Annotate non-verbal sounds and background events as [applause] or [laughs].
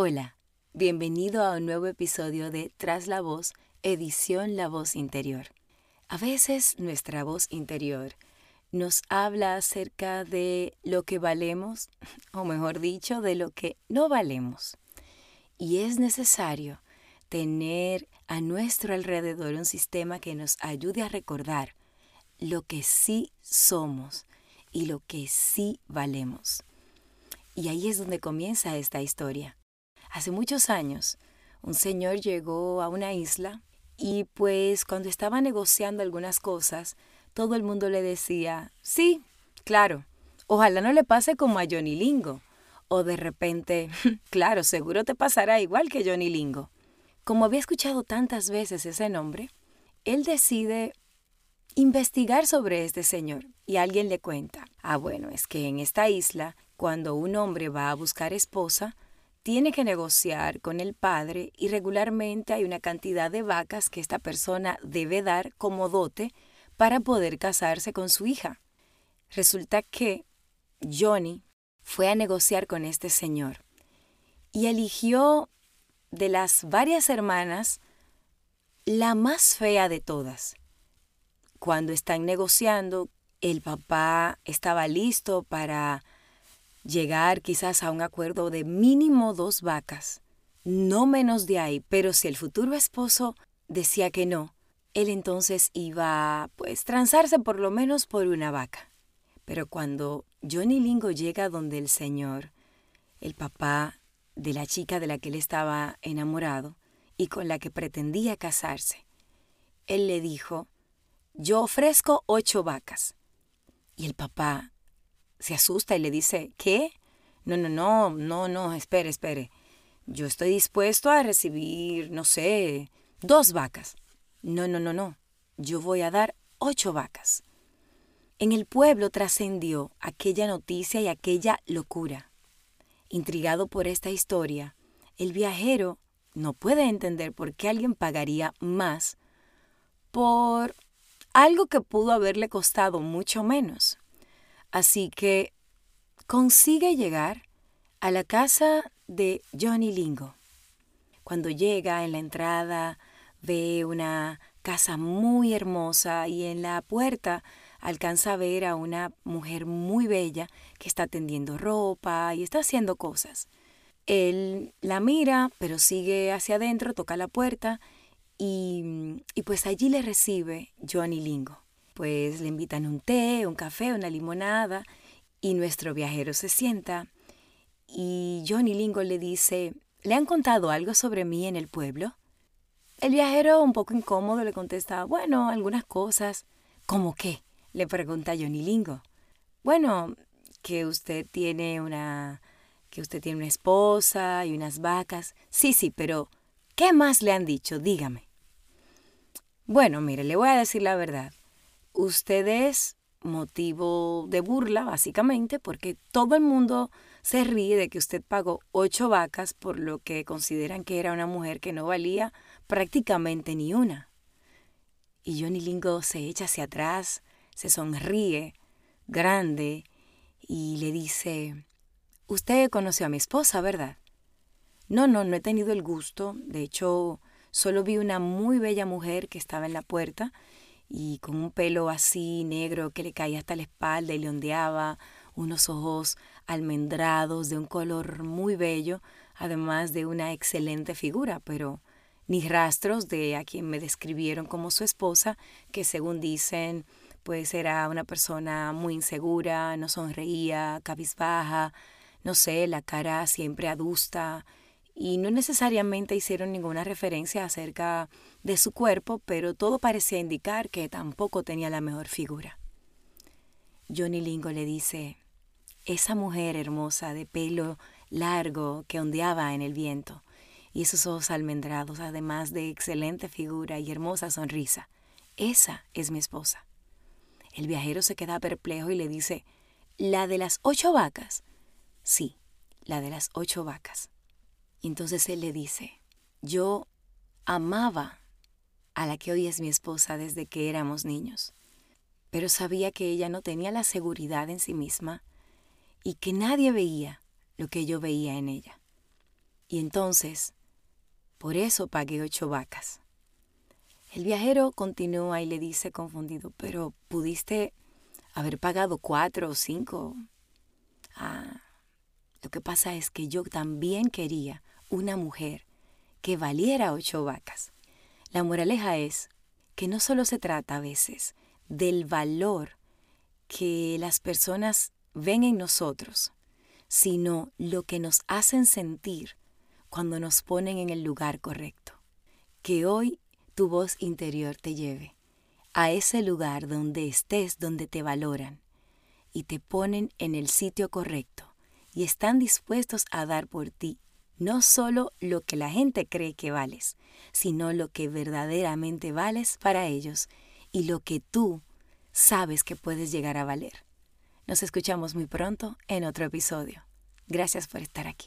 Hola, bienvenido a un nuevo episodio de Tras la Voz, edición La Voz Interior. A veces nuestra voz interior nos habla acerca de lo que valemos, o mejor dicho, de lo que no valemos. Y es necesario tener a nuestro alrededor un sistema que nos ayude a recordar lo que sí somos y lo que sí valemos. Y ahí es donde comienza esta historia. Hace muchos años, un señor llegó a una isla y pues cuando estaba negociando algunas cosas, todo el mundo le decía, sí, claro, ojalá no le pase como a Johnny Lingo. O de repente, [laughs] claro, seguro te pasará igual que Johnny Lingo. Como había escuchado tantas veces ese nombre, él decide investigar sobre este señor y alguien le cuenta, ah bueno, es que en esta isla, cuando un hombre va a buscar esposa, tiene que negociar con el padre y regularmente hay una cantidad de vacas que esta persona debe dar como dote para poder casarse con su hija. Resulta que Johnny fue a negociar con este señor y eligió de las varias hermanas la más fea de todas. Cuando están negociando, el papá estaba listo para llegar quizás a un acuerdo de mínimo dos vacas, no menos de ahí, pero si el futuro esposo decía que no, él entonces iba pues transarse por lo menos por una vaca. Pero cuando Johnny Lingo llega donde el señor, el papá de la chica de la que él estaba enamorado y con la que pretendía casarse, él le dijo, yo ofrezco ocho vacas. Y el papá se asusta y le dice, ¿qué? No, no, no, no, no, espere, espere. Yo estoy dispuesto a recibir, no sé, dos vacas. No, no, no, no. Yo voy a dar ocho vacas. En el pueblo trascendió aquella noticia y aquella locura. Intrigado por esta historia, el viajero no puede entender por qué alguien pagaría más por algo que pudo haberle costado mucho menos. Así que consigue llegar a la casa de Johnny Lingo. Cuando llega en la entrada ve una casa muy hermosa y en la puerta alcanza a ver a una mujer muy bella que está tendiendo ropa y está haciendo cosas. Él la mira, pero sigue hacia adentro, toca la puerta y, y pues allí le recibe Johnny Lingo pues le invitan un té, un café, una limonada y nuestro viajero se sienta y Johnny Lingo le dice, ¿le han contado algo sobre mí en el pueblo? El viajero, un poco incómodo, le contesta, bueno, algunas cosas. ¿Cómo qué? le pregunta Johnny Lingo. Bueno, que usted tiene una que usted tiene una esposa y unas vacas. Sí, sí, pero ¿qué más le han dicho? Dígame. Bueno, mire, le voy a decir la verdad usted es motivo de burla, básicamente, porque todo el mundo se ríe de que usted pagó ocho vacas por lo que consideran que era una mujer que no valía prácticamente ni una. Y Johnny Lingo se echa hacia atrás, se sonríe, grande, y le dice, Usted conoció a mi esposa, ¿verdad? No, no, no he tenido el gusto. De hecho, solo vi una muy bella mujer que estaba en la puerta y con un pelo así negro que le caía hasta la espalda y le ondeaba, unos ojos almendrados de un color muy bello, además de una excelente figura, pero ni rastros de a quien me describieron como su esposa, que según dicen, pues era una persona muy insegura, no sonreía, cabizbaja, no sé, la cara siempre adusta, y no necesariamente hicieron ninguna referencia acerca de su cuerpo, pero todo parecía indicar que tampoco tenía la mejor figura. Johnny Lingo le dice, esa mujer hermosa de pelo largo que ondeaba en el viento y esos ojos almendrados, además de excelente figura y hermosa sonrisa, esa es mi esposa. El viajero se queda perplejo y le dice, ¿la de las ocho vacas? Sí, la de las ocho vacas. Entonces él le dice, yo amaba a la que hoy es mi esposa desde que éramos niños, pero sabía que ella no tenía la seguridad en sí misma y que nadie veía lo que yo veía en ella. Y entonces, por eso pagué ocho vacas. El viajero continúa y le dice confundido, pero pudiste haber pagado cuatro o cinco. Ah, lo que pasa es que yo también quería una mujer que valiera ocho vacas. La moraleja es que no solo se trata a veces del valor que las personas ven en nosotros, sino lo que nos hacen sentir cuando nos ponen en el lugar correcto. Que hoy tu voz interior te lleve a ese lugar donde estés, donde te valoran y te ponen en el sitio correcto y están dispuestos a dar por ti no solo lo que la gente cree que vales, sino lo que verdaderamente vales para ellos y lo que tú sabes que puedes llegar a valer. Nos escuchamos muy pronto en otro episodio. Gracias por estar aquí.